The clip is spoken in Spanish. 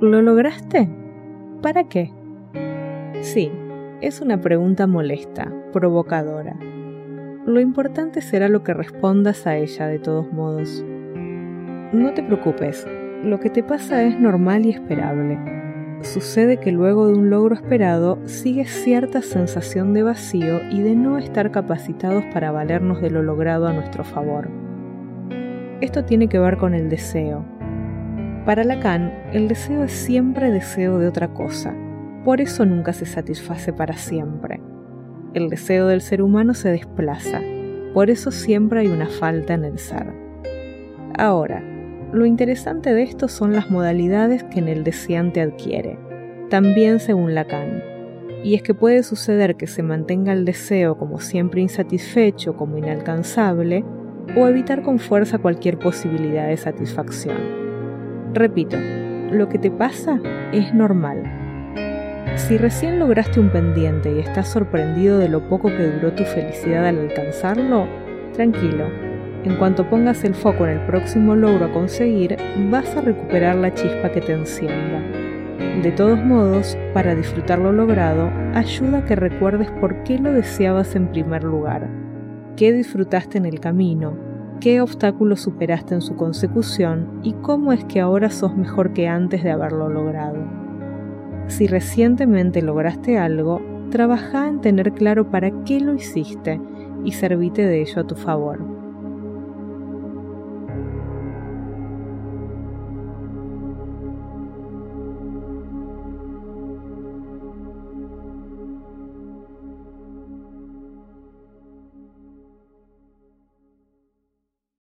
¿Lo lograste? ¿Para qué? Sí, es una pregunta molesta, provocadora. Lo importante será lo que respondas a ella de todos modos. No te preocupes, lo que te pasa es normal y esperable. Sucede que luego de un logro esperado sigue cierta sensación de vacío y de no estar capacitados para valernos de lo logrado a nuestro favor. Esto tiene que ver con el deseo. Para Lacan, el deseo es siempre deseo de otra cosa, por eso nunca se satisface para siempre. El deseo del ser humano se desplaza, por eso siempre hay una falta en el ser. Ahora, lo interesante de esto son las modalidades que en el deseante adquiere, también según Lacan. Y es que puede suceder que se mantenga el deseo como siempre insatisfecho, como inalcanzable, o evitar con fuerza cualquier posibilidad de satisfacción. Repito, lo que te pasa es normal. Si recién lograste un pendiente y estás sorprendido de lo poco que duró tu felicidad al alcanzarlo, tranquilo, en cuanto pongas el foco en el próximo logro a conseguir, vas a recuperar la chispa que te encienda. De todos modos, para disfrutar lo logrado, ayuda a que recuerdes por qué lo deseabas en primer lugar, qué disfrutaste en el camino, qué obstáculos superaste en su consecución y cómo es que ahora sos mejor que antes de haberlo logrado. Si recientemente lograste algo, trabaja en tener claro para qué lo hiciste y servite de ello a tu favor.